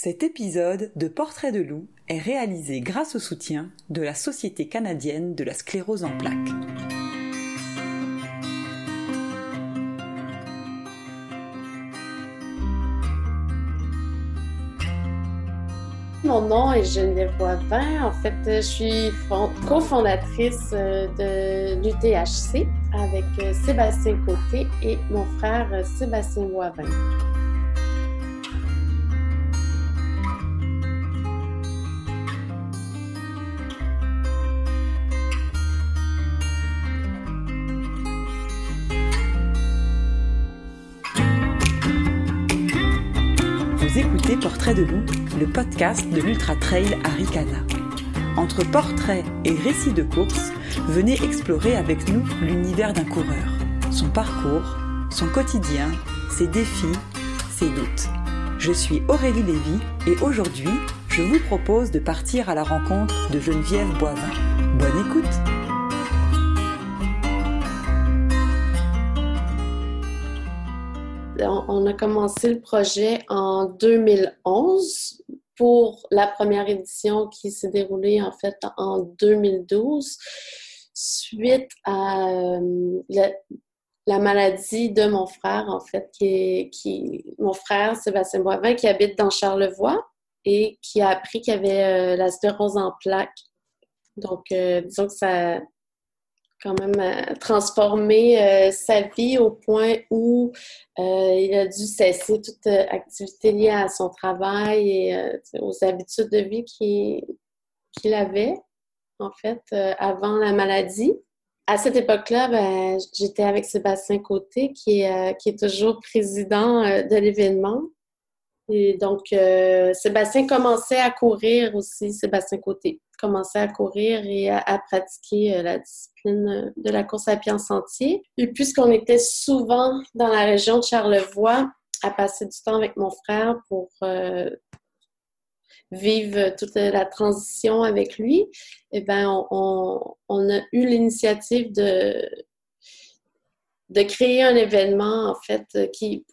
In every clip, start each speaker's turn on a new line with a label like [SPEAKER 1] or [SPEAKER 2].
[SPEAKER 1] Cet épisode de Portrait de loup est réalisé grâce au soutien de la Société canadienne de la sclérose en plaques.
[SPEAKER 2] Mon nom est Geneviève Boivin. En fait, je suis cofondatrice euh, de l'UTHC avec euh, Sébastien Côté et mon frère euh, Sébastien Boivin.
[SPEAKER 1] Le podcast de l'Ultra Trail Arikana. Entre portraits et récits de course, venez explorer avec nous l'univers d'un coureur, son parcours, son quotidien, ses défis, ses doutes. Je suis Aurélie Lévy et aujourd'hui, je vous propose de partir à la rencontre de Geneviève Boivin. Bonne écoute!
[SPEAKER 2] On a commencé le projet en 2011 pour la première édition qui s'est déroulée en fait en 2012 suite à euh, la, maladie de mon frère en fait qui est mon frère Sébastien Boivin qui habite dans Charlevoix et qui a appris qu'il avait euh, la sclérose en plaques. Donc euh, disons que ça quand même euh, transformé euh, sa vie au point où euh, il a dû cesser toute activité liée à son travail et aux habitudes de vie qu'il avait, en fait, avant la maladie. À cette époque-là, ben, j'étais avec Sébastien Côté, qui est, qui est toujours président de l'événement. Et donc, Sébastien commençait à courir aussi, Sébastien Côté commençait à courir et à, pratiquer euh, la discipline euh, de la course à pied en sentier. Et puisqu'on était souvent dans la région de Charlevoix, à passer du temps avec mon frère pour euh, vivre toute la transition avec lui, eh bien, on, on, a eu l'initiative de, de créer un événement, en fait, qui,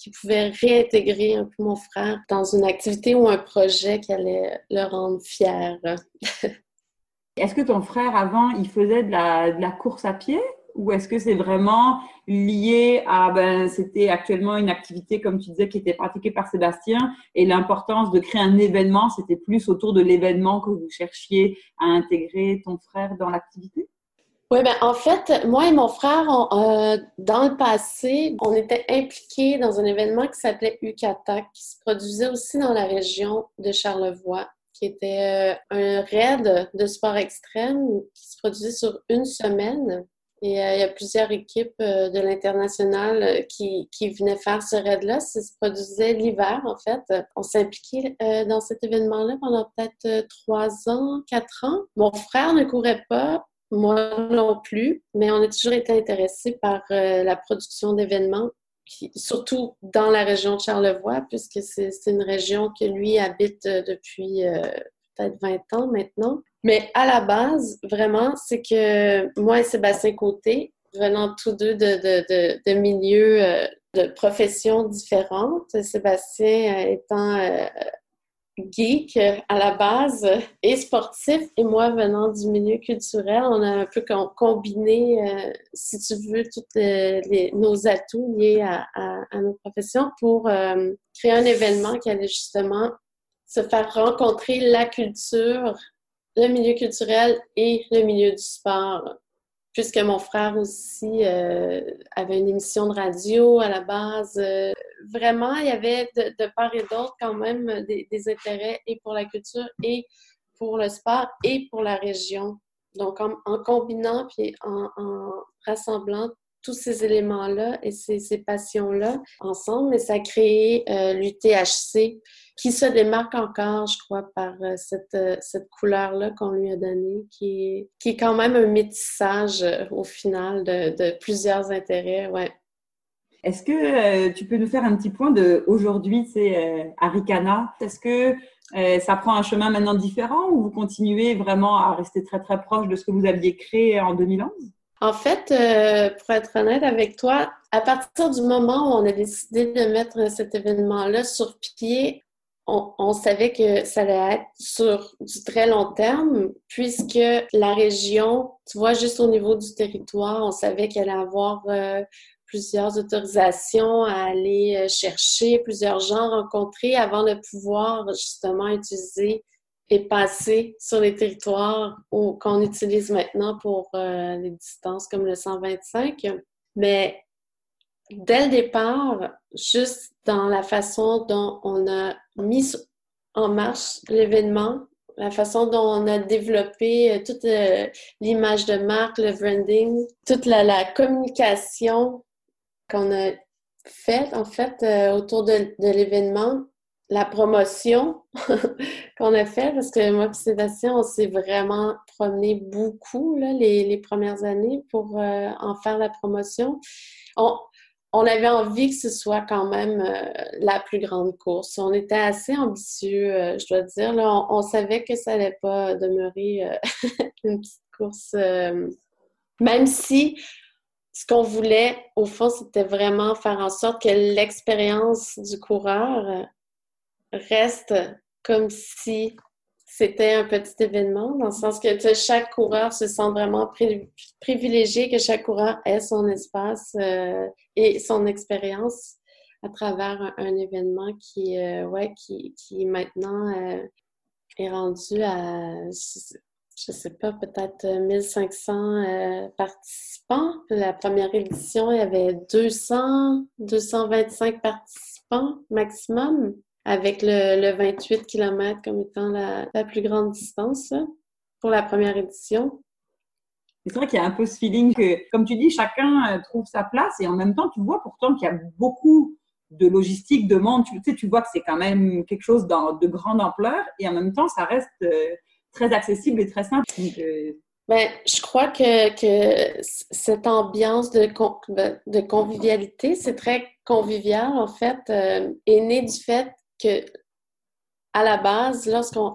[SPEAKER 2] qui pouvait réintégrer un peu mon frère dans une activité ou un projet qui allait le rendre fier.
[SPEAKER 3] est-ce que ton frère, avant, il faisait de la, de la course à pied? Ou est-ce que c'est vraiment lié à, ben, c'était actuellement une activité, comme tu disais, qui était pratiquée par Sébastien et l'importance de créer un événement, c'était plus autour de l'événement que vous cherchiez à intégrer ton frère dans l'activité?
[SPEAKER 2] Oui, ben en fait, moi et mon frère, euh, dans le passé, on était impliqués dans un événement qui s'appelait UCATAC, qui se produisait aussi dans la région de Charlevoix, qui était euh, un raid de sport extrême qui se produisait sur une semaine. Et euh, il y a plusieurs équipes de l'international qui, qui venaient faire ce raid-là. Ça se produisait l'hiver, en fait. On s'impliquait dans cet événement-là pendant peut-être trois ans, quatre ans. Mon frère ne courait pas, moi non plus, mais on a toujours été intéressé par euh, la production d'événements, surtout dans la région de Charlevoix, puisque c'est une région que lui habite euh, depuis euh, peut-être 20 ans maintenant. Mais à la base, vraiment, c'est que moi et Sébastien Côté, venant tous deux de, de, de, milieux de professions différentes, Sébastien étant geek à la base et sportif, et moi venant du milieu culturel, on a un peu combiné, euh, si tu veux, tous nos atouts liés à, à, nos professions pour euh, créer un événement qui allait justement se faire rencontrer la culture, le milieu culturel et le milieu du sport puisque mon frère aussi euh, avait une émission de radio à la base. Euh, vraiment, il y avait de, part et d'autre quand même des, intérêts et pour la culture et pour le sport et pour la région. Donc, en, combinant puis en, rassemblant tous ces éléments-là et ces, passions-là ensemble, mais ça a créé euh, l'UTHC, qui se démarque encore, je crois, par euh, cette, euh, cette couleur-là qu'on lui a donnée, qui est, quand même un métissage euh, au final de, plusieurs intérêts. Ouais.
[SPEAKER 3] Est-ce que tu peux nous faire un petit point de aujourd'hui, c'est Arikana? Est-ce que ça prend un chemin maintenant différent ou vous continuez vraiment à rester très très proche de ce que vous aviez créé en 2011
[SPEAKER 2] En fait, pour être honnête avec toi, à partir du moment où on a décidé de mettre cet événement-là sur pied, on, savait que ça allait être sur du très long terme, puisque la région, tu vois, juste au niveau du territoire, on savait qu'elle allait avoir euh, plusieurs autorisations à aller euh, chercher, plusieurs gens rencontrés avant de pouvoir justement utiliser et passer sur les territoires qu'on utilise maintenant pour euh, les distances comme le 125. Mais dès le départ, juste dans la façon dont on a mis en marche l'événement, la façon dont on a développé euh, toute euh, l'image de marque, le branding, toute la, communication qu'on a faite en fait autour de, l'événement, la promotion qu'on a faite, parce que moi et Sébastien, on s'est vraiment promené beaucoup les, les, premières années pour en faire la promotion. On, on avait envie que ce soit quand même euh, la plus grande course. On était assez ambitieux, euh, je dois dire. on, savait que ça n'allait pas demeurer euh, une petite course, même si ce qu'on voulait, au fond, c'était vraiment faire en sorte que l'expérience du coureur reste comme si c'était un petit événement, dans le sens que chaque coureur se sent vraiment privilégié, que chaque coureur ait son espace euh, et son expérience à travers un, événement qui, euh, ouais, qui, qui maintenant euh, est rendu à, je, sais pas, peut-être 1500 participants. La première édition, il y avait 200, 225 participants maximum avec le, 28 km comme étant la, plus grande distance pour la première édition.
[SPEAKER 3] C'est vrai qu'il y a un peu ce feeling que, comme tu dis, chacun euh, trouve sa place et en même temps, tu vois pourtant qu'il y a beaucoup de logistique, de monde. Tu, sais, tu vois que c'est quand même quelque chose de grande ampleur et en même temps, ça reste euh, très accessible et très simple.
[SPEAKER 2] Euh, ben, je crois que, que cette ambiance de, de convivialité, c'est très convivial en fait, est née du fait que à la base, lorsqu'on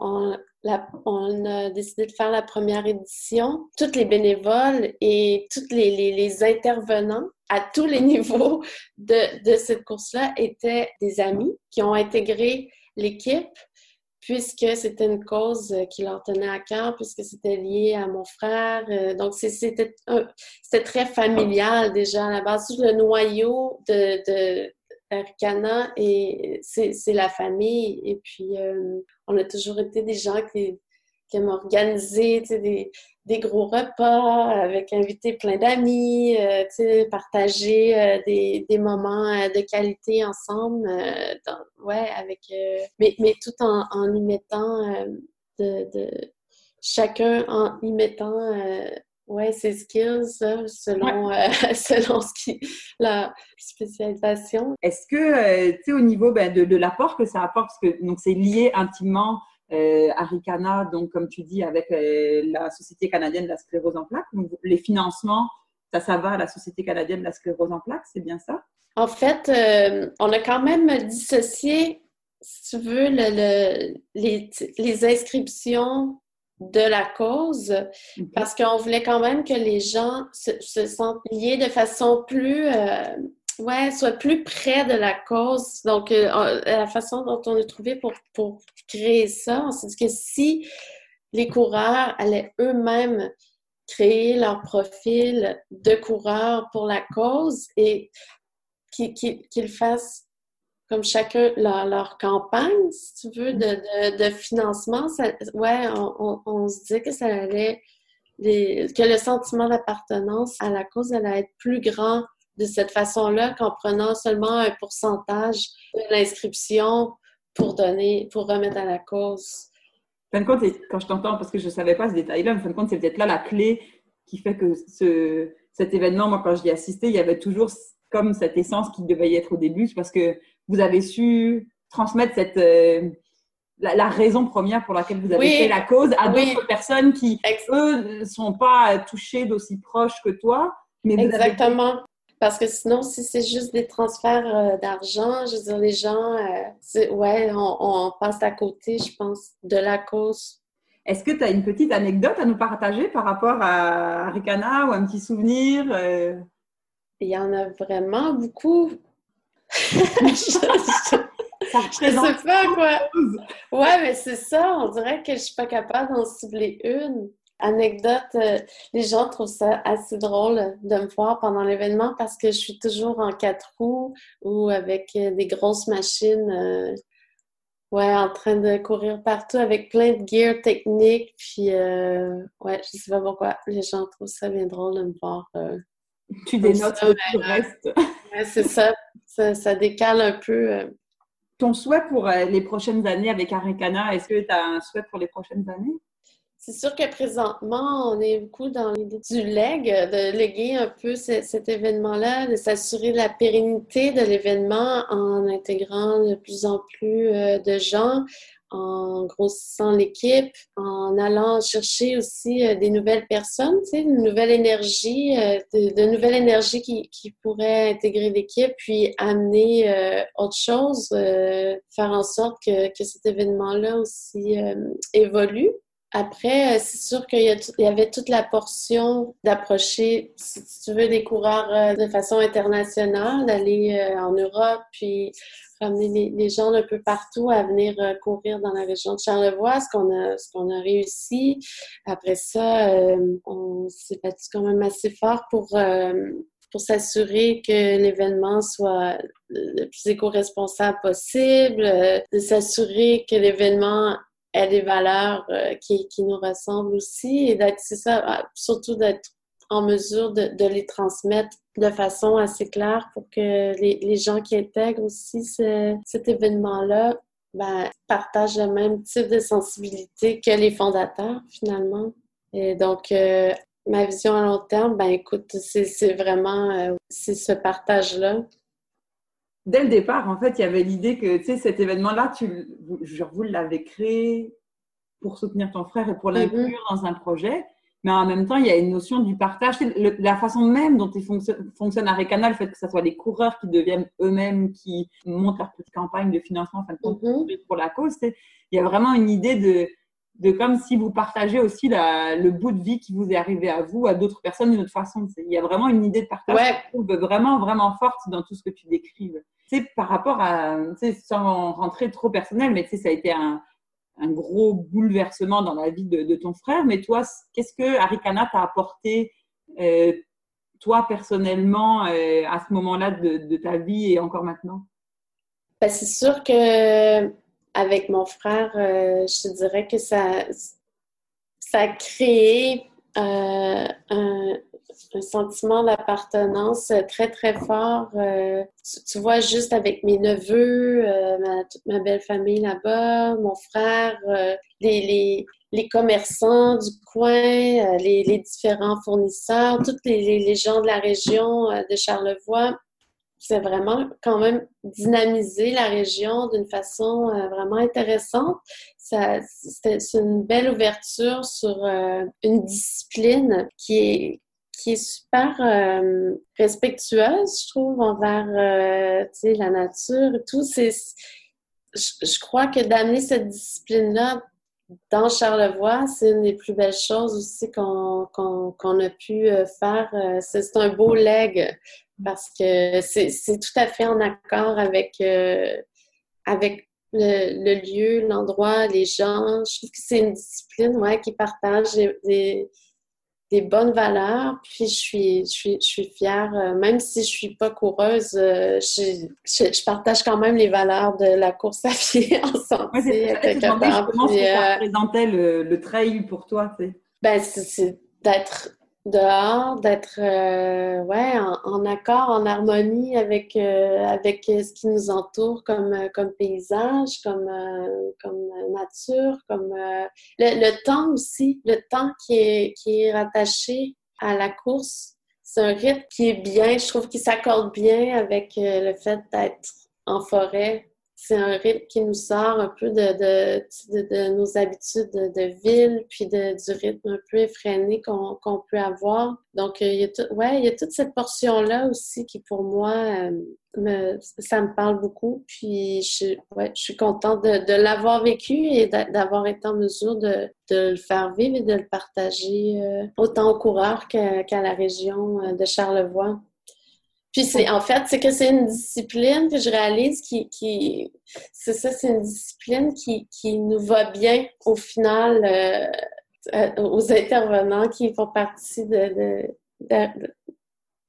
[SPEAKER 2] on, a décidé de faire la première édition, tous les bénévoles et tous les, intervenants à tous les niveaux de, cette course-là étaient des amis qui ont intégré l'équipe puisque c'était une cause qui leur tenait à cœur, puisque c'était lié à mon frère. Euh, donc, c'était très familial déjà à la base. Le noyau de, Aricana et c'est la famille. Et puis, euh, on a toujours été des gens qui, qui aiment organiser des, des, gros repas avec inviter plein d'amis, euh, partager euh, des, des, moments de qualité ensemble, ouais, avec, mais, mais tout en, en y mettant de, de, chacun en y mettant oui, c'est skills, selon, euh, selon ce qui, la spécialisation.
[SPEAKER 3] Est-ce que, euh, tu sais, au niveau ben, de, de l'apport que ça apporte, parce que donc c'est lié intimement euh, à Ricana, donc comme tu dis, avec euh, la Société canadienne de la sclérose en plaques, donc, les financements, ça, ça va à la Société canadienne de la sclérose en plaques, c'est bien ça?
[SPEAKER 2] En fait, on a quand même dissocié, si tu veux, le, le, les, les inscriptions de la cause parce qu'on voulait quand même que les gens se, sentent liés de façon plus euh, ouais soient plus près de la cause. Donc euh, la façon dont on a trouvé pour, pour créer ça on s'est dit que si les coureurs allaient eux-mêmes créer leur profil de coureur pour la cause et qu'ils fassent comme chacun leur, campagne, si tu veux, de, de, financement, ça, ouais, on, on, se dit que ça allait, que le sentiment d'appartenance à la cause allait être plus grand de cette façon-là qu'en prenant seulement un pourcentage de l'inscription pour donner, pour remettre à la cause.
[SPEAKER 3] En fin de compte, quand je t'entends, parce que je ne savais pas ce détail-là, en fin de compte, c'est peut-être là la clé qui fait que ce, cet événement, moi, quand j'y assistais, il y avait toujours comme cette essence qui devait y être au début, parce que vous avez su transmettre cette, euh, la, raison première pour laquelle vous avez fait la cause à d'autres personnes qui, eux, ne sont pas touchées d'aussi proches que toi.
[SPEAKER 2] Mais Exactement. Parce que sinon, si c'est juste des transferts euh, d'argent, je veux dire, les gens, euh, ouais, on, passe à côté, je pense, de la cause.
[SPEAKER 3] Est-ce que tu as une petite anecdote à nous partager par rapport à Ricana ou un petit souvenir?
[SPEAKER 2] Il y en a vraiment beaucoup. Je sais pas quoi. Ouais, mais c'est ça. On dirait que je suis pas capable d'en cibler une. Anecdote, euh, les gens trouvent ça assez drôle de me voir pendant l'événement parce que je suis toujours en quatre roues ou avec euh, des grosses machines, euh, ouais, en train de courir partout avec plein de gear technique. Puis, ouais, je sais pas pourquoi les gens trouvent ça bien drôle de me voir.
[SPEAKER 3] tu dénotes le reste.
[SPEAKER 2] Ouais, c'est ça. ça. ça. décale un peu.
[SPEAKER 3] Ton souhait pour les prochaines années avec Arikana, est-ce que tu as un souhait pour les prochaines années?
[SPEAKER 2] C'est sûr que présentement, on est beaucoup dans l'idée du leg, de léguer un peu cet événement-là, de s'assurer de la pérennité de l'événement en intégrant de plus en plus euh, de gens, en grossissant l'équipe, en allant chercher aussi euh, des nouvelles personnes, tu sais, une nouvelle énergie, euh, de, nouvelles énergies qui, qui pourraient intégrer l'équipe, puis amener autre chose, faire en sorte que, que cet événement-là aussi évolue. Après, euh, c'est sûr qu'il y, avait toute la portion d'approcher, si tu veux, des coureurs euh, de façon internationale, d'aller euh, en Europe, puis ramener les, gens un peu partout à venir courir dans la région de Charlevoix, ce qu'on a, a réussi. Après ça, on s'est battu quand même assez fort pour pour s'assurer que l'événement soit le plus éco-responsable possible, de s'assurer que l'événement des valeurs euh, qui, nous ressemblent aussi et c'est ça, ah, surtout d'être en mesure de, les transmettre de façon assez claire pour que les, gens qui intègrent aussi cet événement-là ben, partagent le même type de sensibilité que les fondateurs, finalement. Et donc, euh, ma vision à long terme, ben écoute, c'est vraiment euh, ce partage-là
[SPEAKER 3] dès le départ, en fait, il y avait l'idée que, tu sais, cet événement-là, tu, genre, vous l'avez créé pour soutenir ton frère et pour mhm. l'inclure dans un projet. Mais en même temps, il y a une notion du partage. la façon même dont il fonctionne, fonctionne Canal, le fait que ce soit les coureurs qui deviennent eux-mêmes, qui montent leur petite campagne de financement mhm. pour la cause, il y a vraiment une idée de, de comme si vous partagez aussi le bout de vie qui vous est arrivé à vous, à d'autres personnes d'une autre façon. Il y a vraiment une idée de partage
[SPEAKER 2] ouais.
[SPEAKER 3] je trouve vraiment, vraiment forte dans tout ce que tu décrives. C'est par rapport à, sans rentrer trop personnel, mais ça a été un, gros bouleversement dans la vie de, ton frère. Mais toi, qu'est-ce que Arikana t'a apporté, euh, toi personnellement, euh, à ce moment-là de, ta vie et encore maintenant?
[SPEAKER 2] Ben, c'est sûr que avec mon frère, euh, je dirais que ça, a créé un, sentiment d'appartenance très, très fort. Euh, tu, vois, juste avec mes neveux, ma, toute ma belle famille là-bas, mon frère, les, les, commerçants du coin, les, les différents fournisseurs, tous les, les, gens de la région de Charlevoix c'est vraiment quand même dynamiser la région d'une façon euh, vraiment intéressante. c'est une belle ouverture sur euh, une discipline qui est qui est super euh, respectueuse, je trouve, envers la nature et tout. C'est, je, crois que d'amener cette discipline-là dans Charlevoix, c'est une des plus belles choses aussi qu'on, a pu faire. C'est, un beau leg parce que c'est tout à fait en accord avec, euh, avec le, lieu, l'endroit, les gens. Je trouve que c'est une discipline ouais, qui partage des, bonnes valeurs. Puis je suis, je suis, je suis fière, euh, même si je suis pas coureuse, euh, je, je, partage quand même les valeurs de la course à pied en santé.
[SPEAKER 3] Ouais, Comment ça représentait le, le trail pour toi?
[SPEAKER 2] Ben, c'est d'être dehors, d'être euh, ouais, en, accord, en harmonie avec, euh, avec ce qui nous entoure comme, euh, comme paysage, comme, comme nature, comme le, temps aussi, le temps qui est, qui est rattaché à la course. C'est un rythme qui est bien, je trouve qu'il s'accorde bien avec le fait d'être en forêt, c'est un rythme qui nous sort un peu de, de, nos habitudes de, ville, puis du rythme un peu effréné qu'on peut avoir. Donc, euh, il y, a ouais, il y a toute cette portion-là aussi qui, pour moi, euh, me, ça me parle beaucoup. Puis, je, ouais, je suis contente de, l'avoir vécu et d'avoir été en mesure de, le faire vivre et de le partager euh, autant aux coureurs qu'à la région de Charlevoix. Puis c'est en fait, c'est que c'est une discipline que je réalise qui, qui c'est ça, c'est une discipline qui, qui, nous va bien au final euh, aux intervenants qui font partie de,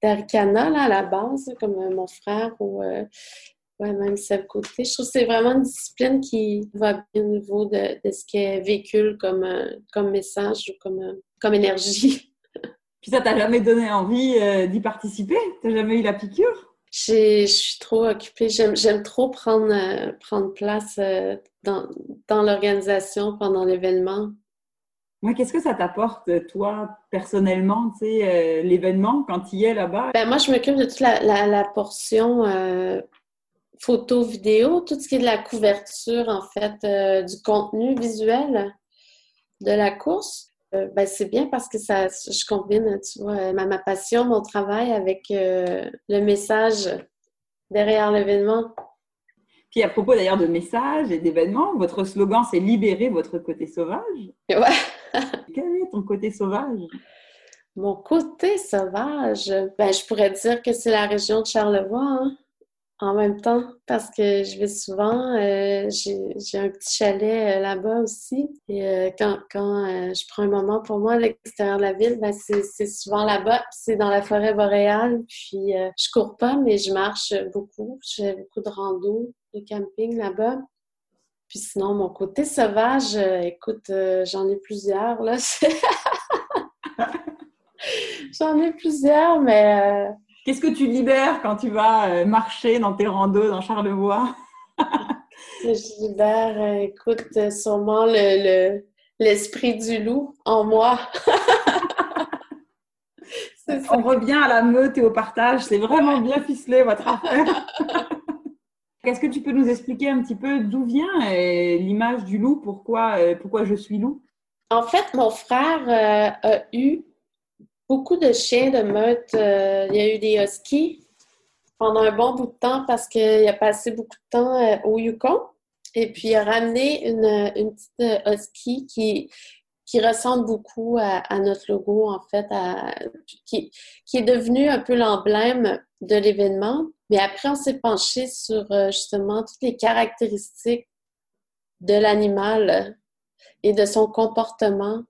[SPEAKER 2] d'Aricana à la base, comme euh, mon frère ou euh, même Seb Côté. Je trouve que c'est vraiment une discipline qui va bien au niveau de, de ce qu'elle véhicule comme, comme message ou comme, comme énergie.
[SPEAKER 3] Puis ça t'a jamais donné envie euh, d'y participer? T'as jamais eu la piqûre?
[SPEAKER 2] Je suis trop occupée. J'aime trop prendre, euh, prendre place euh, dans, dans l'organisation pendant l'événement.
[SPEAKER 3] Moi, qu'est-ce que ça t'apporte, toi, personnellement, tu sais, l'événement, quand tu y es là-bas?
[SPEAKER 2] Ben, moi, je m'occupe de toute la, la, la portion photo, vidéo, tout ce qui est de la couverture, en fait, du contenu visuel de la course. Euh, ben, c'est bien parce que ça, je combine, tu vois, ma, passion, mon travail avec euh, le message derrière l'événement.
[SPEAKER 3] Puis à propos d'ailleurs de messages et d'événements, votre slogan c'est libérer votre côté sauvage.
[SPEAKER 2] Ouais.
[SPEAKER 3] Quel est ton côté sauvage?
[SPEAKER 2] Mon côté sauvage, ben, je pourrais dire que c'est la région de Charlevoix. Hein en même temps parce que je vais souvent. Euh, j'ai un petit chalet euh, là-bas aussi. Et euh, quand, quand je prends un moment pour moi à l'extérieur de la ville, ben c'est souvent là-bas. C'est dans la forêt boréale. Puis je cours pas, mais je marche beaucoup. J'ai beaucoup de rando, de camping là-bas. Puis sinon, mon côté sauvage, écoute, j'en ai plusieurs là. j'en ai plusieurs, mais
[SPEAKER 3] Qu'est-ce que tu libères quand tu vas euh, marcher dans tes randos dans Charlevoix?
[SPEAKER 2] Je libère, euh, écoute, euh, sûrement l'esprit du loup en moi.
[SPEAKER 3] On revient à la meute et au partage. C'est vraiment bien ficelé, votre affaire. Est-ce que tu peux nous expliquer un petit peu d'où vient l'image du loup? Pourquoi, pourquoi je suis loup?
[SPEAKER 2] En fait, mon frère a eu beaucoup de chiens de meute. Euh, il y a eu des huskies pendant un bon bout de temps parce qu'il a passé beaucoup de temps euh, au Yukon. Et puis, il a ramené une, petite euh, husky qui, qui ressemble beaucoup à, notre logo, en fait, qui, qui est devenu un peu l'emblème de l'événement. Mais après, on s'est penché sur justement toutes les caractéristiques de l'animal et de son comportement,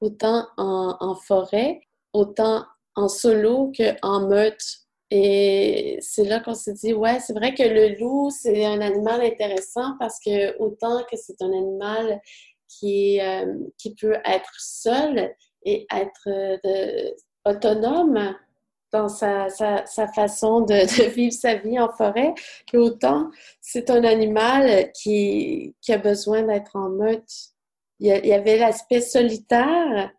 [SPEAKER 2] autant en forêt autant en solo qu'en meute. Et c'est là qu'on s'est dit, ouais, c'est vrai que le loup, c'est un animal intéressant parce que autant que c'est un animal qui, euh, qui peut être seul et être euh, autonome dans sa, sa, façon de, vivre sa vie en forêt, qu'autant c'est un animal qui, qui a besoin d'être en meute. Il y avait l'aspect solitaire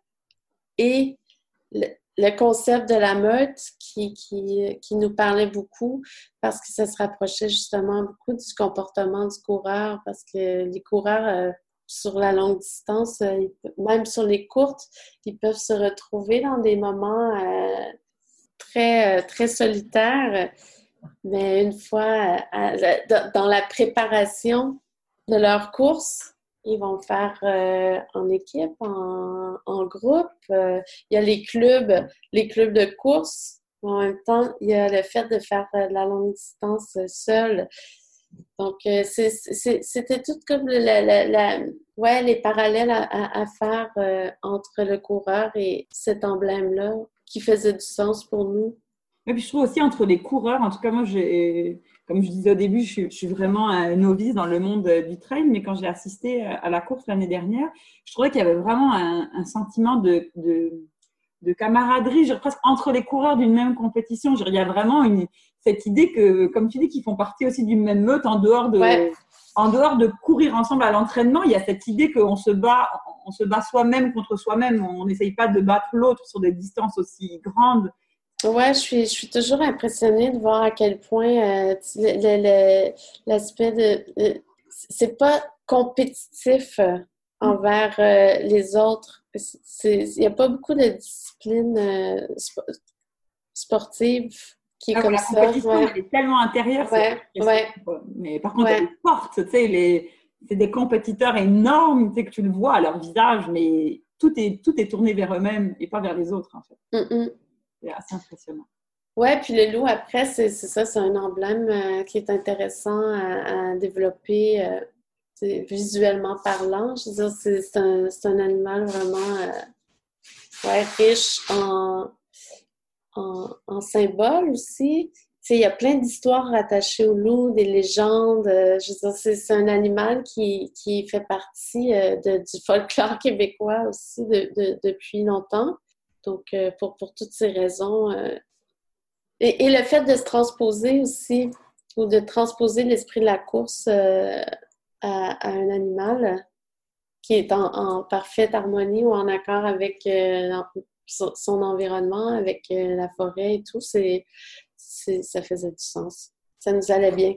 [SPEAKER 2] et le, concept de la meute qui, qui, nous parlait beaucoup parce que ça se rapprochait justement beaucoup du comportement du coureur parce que les coureurs euh, sur la longue distance, euh, même sur les courtes, ils peuvent se retrouver dans des moments euh, très, très solitaires. Mais une fois dans la préparation de leur course, ils vont faire euh, en équipe, en, groupe. Euh, il y a les clubs, les clubs de course. En même temps, il y a le fait de faire de la longue distance seul. Donc, euh, c'était tout comme les parallèles à faire entre le coureur et cet emblème-là qui faisait du sens pour nous.
[SPEAKER 3] Et puis je trouve aussi entre les coureurs, en tout cas moi, comme je disais au début, je suis, vraiment un novice dans le monde du trail, mais quand j'ai assisté à la course l'année dernière, je trouvais qu'il y avait vraiment un, sentiment de, de, camaraderie, presque entre les coureurs d'une même compétition. il y a vraiment une, cette idée que, comme tu dis, qu'ils font partie aussi d'une même meute en dehors de, en dehors de courir ensemble à l'entraînement. Il y a cette idée qu'on se bat, on se bat soi-même contre soi-même. On n'essaye pas de battre l'autre sur des distances aussi grandes.
[SPEAKER 2] Ouais, je suis, je suis toujours impressionnée de voir à quel point euh, l'aspect de. c'est pas compétitif euh, envers euh, les autres. Il n'y a pas beaucoup de disciplines sportives qui est ah, comme la ça.
[SPEAKER 3] compétition est tellement intérieure.
[SPEAKER 2] Ouais, ouais.
[SPEAKER 3] Mais par contre, elle est forte. Tu sais, les... c'est des compétiteurs énormes, tu sais, que tu le vois à leur visage, mais tout est, tout est tourné vers eux-mêmes et pas vers les autres, en fait.
[SPEAKER 2] Mm, mm.
[SPEAKER 3] C'est assez impressionnant.
[SPEAKER 2] Ouais, puis le loup, après, c'est ça, c'est un emblème euh, qui est intéressant à, développer euh, visuellement parlant. Je veux dire, c'est un, un, animal vraiment ouais, riche en, en, symboles aussi il y a plein d'histoires rattachées au loup, des légendes. Euh, je veux dire, c'est un animal qui, qui fait partie euh, du folklore québécois aussi de, depuis longtemps. Donc, euh, pour, toutes ces raisons. Et, et, le fait de se transposer aussi, ou de transposer l'esprit de la course à, à, un animal qui est en, parfaite harmonie ou en accord avec son, environnement, avec la forêt et tout, c'est ça faisait du sens. Ça nous allait bien.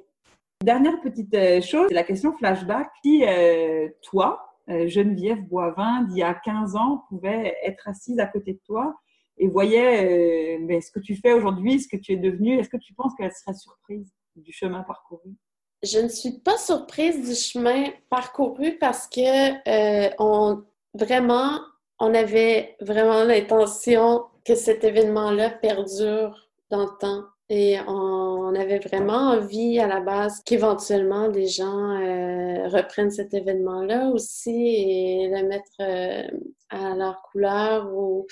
[SPEAKER 3] Dernière petite euh, chose, c'est la question flashback. Si euh, toi, euh, Geneviève Boivin, d'il y a 15 ans, pouvait être assise à côté de toi et voyait mais ce que tu fais aujourd'hui, ce que tu es devenu, est-ce que tu penses qu'elle serait surprise du chemin parcouru?
[SPEAKER 2] Je ne suis pas surprise du chemin parcouru parce que on, vraiment, on avait vraiment l'intention que cet événement-là perdure dans le temps. Et on avait vraiment envie à la base qu'éventuellement des gens euh, reprennent cet événement-là aussi et le mettre euh, à leur couleur. Ou...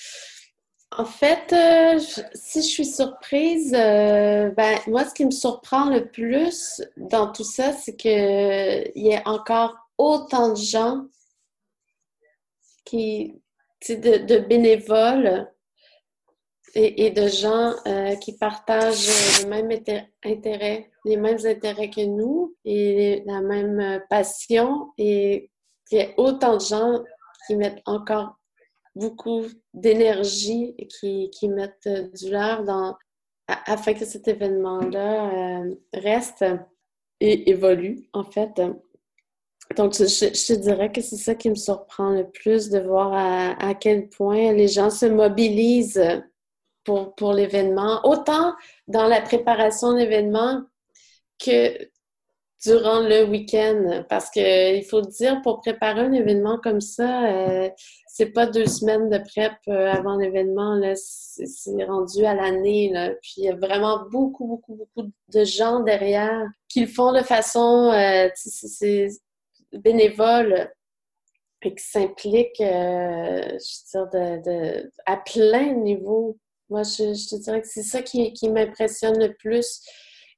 [SPEAKER 2] En fait, euh, si je suis surprise, ben, moi, ce qui me surprend le plus dans tout ça, c'est qu'il y ait encore autant de gens qui, de, de bénévoles et, de gens euh, qui partagent les mêmes intérêts, les mêmes intérêts que nous et la même euh, passion et qu'il y ait autant de gens qui mettent encore beaucoup d'énergie qui, qui, mettent euh, du leur dans, afin que cet événement-là reste et évolue, en fait. Donc, je, dirais que c'est ça qui me surprend le plus, de voir à quel point les gens se mobilisent pour, l'événement, autant dans la préparation de l'événement que durant le week-end. Parce qu'il faut le dire, pour préparer un événement comme ça, euh, c'est pas deux semaines de prep euh, avant l'événement, c'est rendu à l'année. Puis il y a vraiment beaucoup, beaucoup, beaucoup de gens derrière qui le font de façon euh, bénévole et qui s'impliquent, je de, à plein niveau. Moi, je, te dirais que c'est ça qui, m'impressionne le plus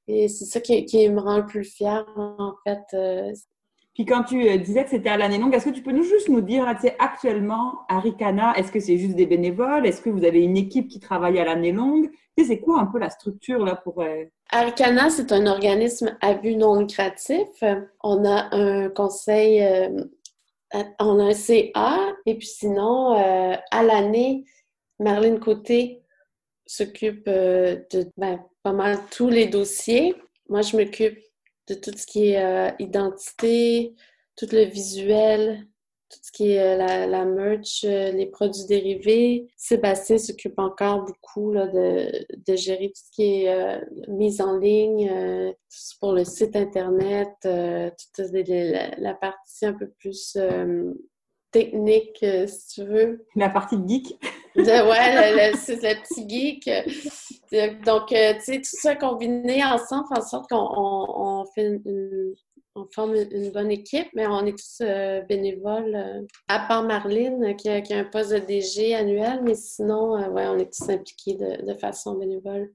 [SPEAKER 2] et c'est ça qui, me rend le plus fière, en fait. Euh.
[SPEAKER 3] Puis quand tu euh, disais que c'était à l'année longue, est-ce que tu peux nous juste nous dire, actuellement, à Ricana, est-ce que c'est juste des bénévoles? Est-ce que vous avez une équipe qui travaille à l'année longue? c'est quoi un peu la structure là pour... Euh...
[SPEAKER 2] Aricana, c'est un organisme à but non lucratif. On a un conseil, euh, on a un CA, et puis sinon, à l'année, Marlène Côté s'occupe euh, de ben, pas mal tous les dossiers. Moi, je m'occupe de tout ce qui est euh, identité, tout le visuel, tout ce qui est euh, la, merch, les produits dérivés. Sébastien s'occupe encore beaucoup de, de, gérer tout ce qui est mise en ligne pour le site Internet, toute la, partie un peu plus technique, si tu veux.
[SPEAKER 3] La partie geek
[SPEAKER 2] ouais, c'est le, petit geek. Donc, euh, tu sais, tout ça combiné ensemble fait en sorte qu'on fait on forme une bonne équipe, mais on est tous euh, bénévoles. Euh, à part Marlene, qui a, un poste de DG annuel, mais sinon, ouais, on est tous impliqués de, façon bénévole.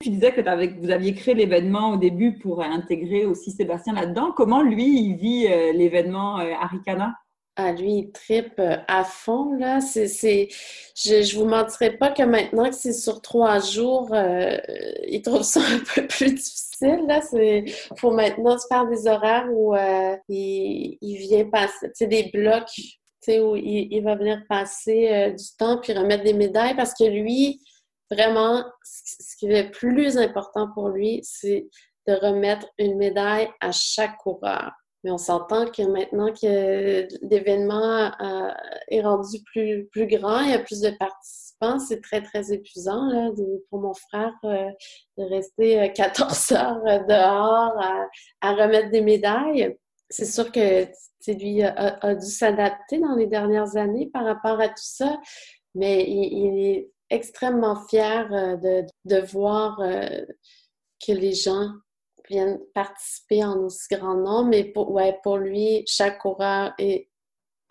[SPEAKER 3] Tu disais que vous aviez créé l'événement au début pour intégrer aussi Sébastien là-dedans. Comment lui, il vit l'événement Aricana?
[SPEAKER 2] Ah, lui, il tripe euh, à fond, là. Je, ne vous mentirai pas que maintenant que c'est sur trois jours, euh, il trouve ça un peu plus difficile, là. C'est, faut maintenant se faire des horaires où euh, il, vient passer, tu des blocs, tu sais, où il, il, va venir passer du temps puis remettre des médailles parce que lui, vraiment, ce qui est le plus important pour lui, c'est de remettre une médaille à chaque coureur. Mais on s'entend que maintenant que l'événement euh, est rendu plus, plus grand, il y a plus de participants, c'est très, très épuisant là, pour mon frère euh, de rester 14 euh, heures dehors à, remettre des médailles. C'est sûr que lui a, dû s'adapter dans les dernières années par rapport à tout ça, mais il, est extrêmement fière de, de voir que les gens viennent participer en aussi grand nombre. Mais pour, ouais, pour lui, chaque coureur est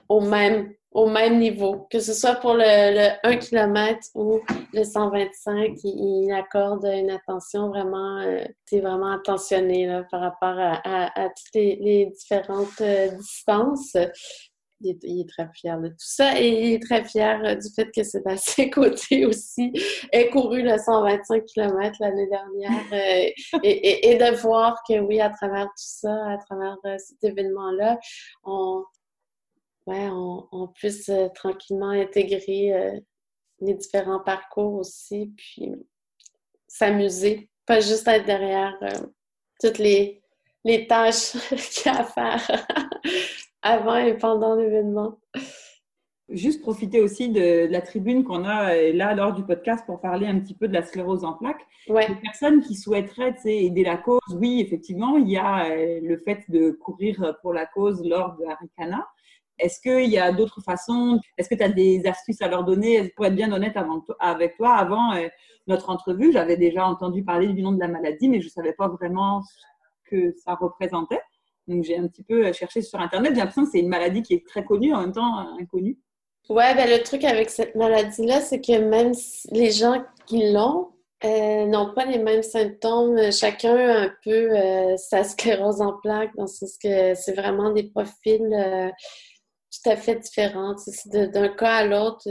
[SPEAKER 2] au même, au même niveau. Que ce soit pour le, 1 km ou le 125, il, accorde une attention vraiment, euh, vraiment attentionné là, par rapport à, à, toutes les, différentes euh, distances il est, très fier de tout ça et il est très fier euh, du fait que Sébastien Côté aussi ait couru le 125 km l'année dernière euh, et, de voir que oui, à travers tout ça, à travers euh, cet événement-là, on, ouais, on, puisse tranquillement intégrer les différents parcours aussi, puis s'amuser, pas juste être derrière toutes les, les tâches qu'il y a à faire avant et pendant l'événement.
[SPEAKER 3] Juste profiter aussi de, la tribune qu'on a euh, là lors du podcast pour parler un petit peu de la sclérose en plaques.
[SPEAKER 2] Ouais.
[SPEAKER 3] Les personnes qui souhaiteraient aider la cause, oui, effectivement, il y a euh, le fait de courir pour la cause lors de Arikana. Est-ce qu'il y a d'autres façons? Est-ce que tu as des astuces à leur donner? Pour être bien honnête avec toi, avant euh, notre entrevue, j'avais déjà entendu parler du nom de la maladie, mais je ne savais pas vraiment ce que ça représentait. Donc j'ai un petit peu cherché sur Internet. J'ai l'impression que c'est une maladie qui est très connue, en même temps inconnue.
[SPEAKER 2] Ouais, ben le truc avec cette maladie-là, c'est que même les gens qui l'ont euh, n'ont pas les mêmes symptômes. Chacun un peu euh, sa sclérose en plaques, dans le sens que c'est vraiment des profils euh, tout à fait différents. D'un cas à l'autre,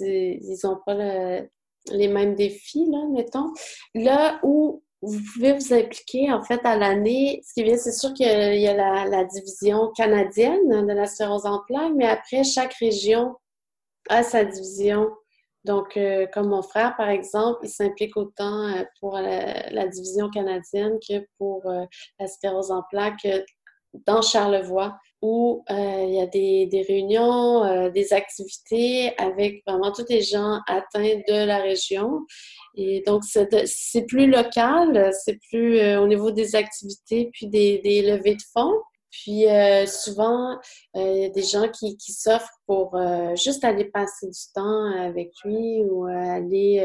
[SPEAKER 2] ils n'ont pas les mêmes défis, là, mettons. Là où vous pouvez vous impliquer en fait à l'année. Ce qui vient, c'est sûr qu'il y a la, division canadienne de la sclérose en plaques, mais après, chaque région a sa division. Donc, euh, comme mon frère, par exemple, il s'implique autant euh, pour la, division canadienne que pour euh, la sclérose en plaques dans Charlevoix, où il y a des réunions, des activités avec vraiment tous les gens atteints de la région. Et donc, c'est plus local, c'est plus euh, au niveau des activités, puis des, levées de fonds. Puis euh, souvent, euh, il y a des gens qui, qui s'offrent pour juste aller passer du temps avec lui ou aller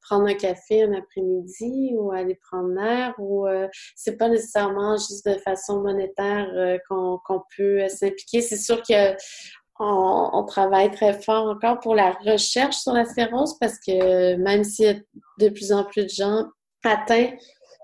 [SPEAKER 2] prendre un café un après-midi ou aller prendre l'air ou c'est pas nécessairement juste de façon monétaire qu'on peut s'impliquer. C'est sûr que on, travaille très fort encore pour la recherche sur la sclérose parce que même s'il y a de plus en plus de gens atteints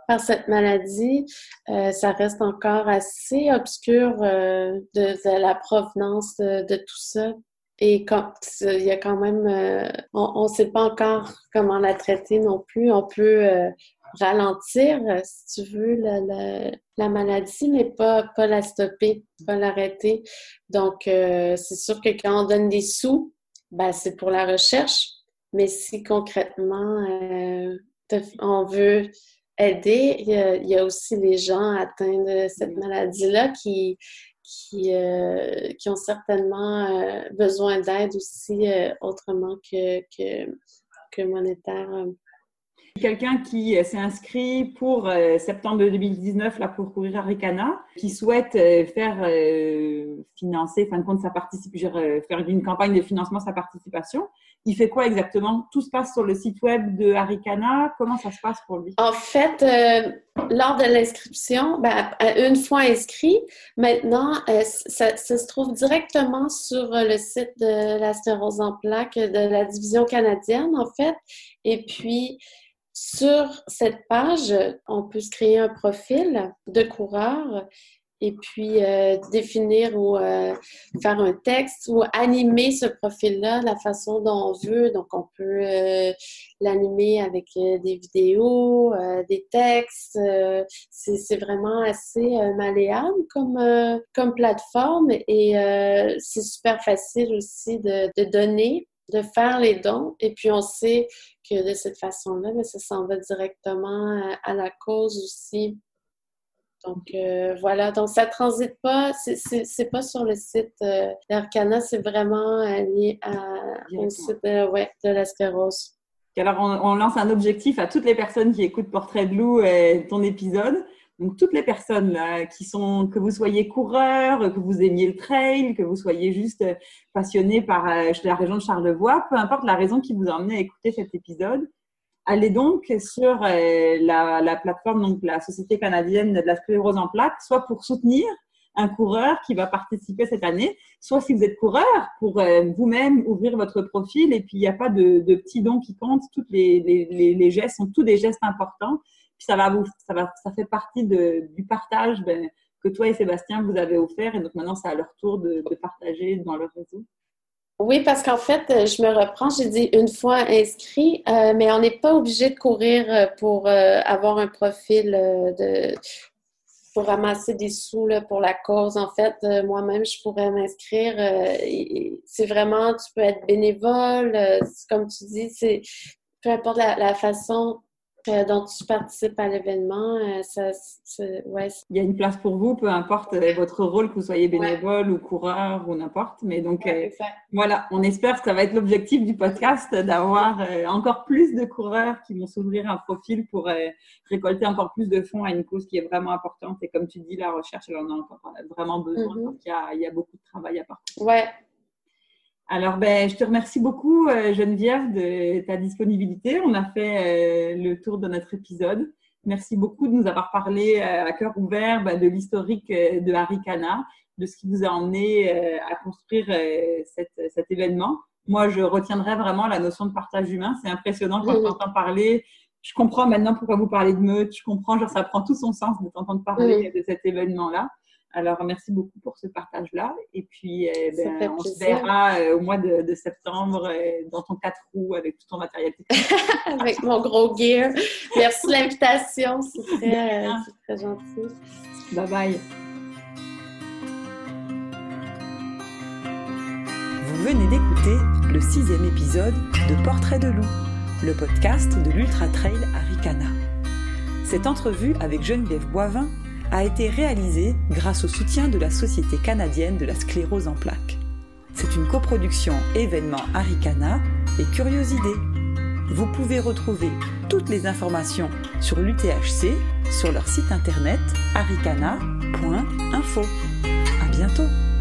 [SPEAKER 2] par cette maladie, euh, ça reste encore assez obscur euh, de, la provenance de, tout ça. Et quand, il y a quand même, euh, on ne sait pas encore comment la traiter non plus. On peut ralentir, si tu veux, la, maladie, mais pas, pas la stopper, pas l'arrêter. Donc, euh, c'est sûr que quand on donne des sous, ben, c'est pour la recherche. Mais si concrètement, euh, on veut aider, il y, a, aussi les gens atteints de cette maladie-là qui, qui, euh, ont certainement besoin d'aide aussi autrement que, que monétaire
[SPEAKER 3] Quelqu'un qui euh, s'est inscrit pour euh, septembre 2019 là, pour courir à qui souhaite euh, faire financer, fin de compte, sa participation, faire une campagne de financement sa participation. Il fait quoi exactement? Tout se passe sur le site web de Aricana. Comment ça se passe pour lui?
[SPEAKER 2] En fait, lors de l'inscription, ben, une fois inscrit, maintenant, ça, se trouve directement sur le site de la stérose en plaques de la division canadienne, en fait. Et puis, sur cette page, on peut se créer un profil de coureur et puis euh, définir ou euh, faire un texte ou animer ce profil-là de la façon dont on veut. Donc, on peut euh, l'animer avec des vidéos, des textes. c'est vraiment assez malléable comme, plateforme et c'est super facile aussi de, de donner de faire les dons. Et puis, on sait que de cette façon-là, mais ça s'en va directement à, la cause aussi. Donc, euh, voilà. Donc, ça transite pas. C'est pas sur le site euh, d'Arcana, c'est vraiment lié à, au site de, ouais, de la sclérose.
[SPEAKER 3] Alors, on, lance un objectif à toutes les personnes qui écoutent Portrait de loup et ton épisode. Donc toutes les personnes qui sont, que vous soyez coureur, que vous aimiez le trail, que vous soyez juste passionné par la région de Charlevoix, peu importe la raison qui vous a amené à écouter cet épisode, allez donc sur la, la, plateforme, donc la Société canadienne de la sclérose en plaques, soit pour soutenir un coureur qui va participer cette année, soit si vous êtes coureur, pour euh, vous-même ouvrir votre profil. Et puis il n'y a pas de, de, petits dons qui comptent, les, les, gestes sont tous des gestes importants, puis ça va vous, ça va, ça fait partie de, du partage ben, que toi et Sébastien vous avez offert et donc maintenant c'est à leur tour de, de partager dans leur réseau.
[SPEAKER 2] Oui, parce qu'en fait, je me reprends, j'ai dit une fois inscrit, euh, mais on n'est pas obligé de courir euh, pour avoir un profil de, pour ramasser des sous là, pour la cause. En fait, euh, moi-même, je pourrais m'inscrire. Euh, c'est vraiment, tu peux être bénévole, euh, comme tu dis, c'est peu importe la façon euh, dont tu participes à l'événement, euh, ça, ouais.
[SPEAKER 3] Il y a une place pour vous, peu importe euh, votre rôle, que vous soyez bénévole ou coureur ou n'importe. Mais donc, voilà, on espère que ça va être l'objectif du podcast, d'avoir encore plus de coureurs qui vont s'ouvrir un profil pour récolter encore plus de fonds à une cause qui est vraiment importante. Et comme tu dis, la recherche, elle en a encore vraiment besoin. Mm-hmm. Donc, il y, a, il y a beaucoup de travail à partir.
[SPEAKER 2] Ouais,
[SPEAKER 3] alors, ben, je te remercie beaucoup, euh, Geneviève, de ta disponibilité. On a fait euh, le tour de notre épisode. Merci beaucoup de nous avoir parlé euh, à cœur ouvert ben, de l'historique de Harikana, de ce qui vous a emmené à construire cet événement. Moi, je retiendrai vraiment la notion de partage humain. C'est impressionnant quand on entend parler. Je comprends maintenant pourquoi vous parlez de meute. Je comprends, genre, ça prend tout son sens de t'entendre parler de cet événement-là. Alors, merci beaucoup pour ce partage-là. Et puis, euh, ben, on se verra euh, au mois de, septembre euh, dans ton 4 roues avec tout ton matériel
[SPEAKER 2] avec mon gros gear. Merci de l'invitation. C'est très, très gentil.
[SPEAKER 3] Bye bye.
[SPEAKER 1] Vous venez d'écouter le sixième épisode de Portrait de loup, le podcast de l'Ultra Trail Aricana. Cette entrevue avec Geneviève Boivin a été réalisé grâce au soutien de la Société canadienne de la sclérose en plaques. C'est une coproduction événement Aricana et Curiosidée. Vous pouvez retrouver toutes les informations sur l'UTHC sur leur site internet aricana.info. À bientôt!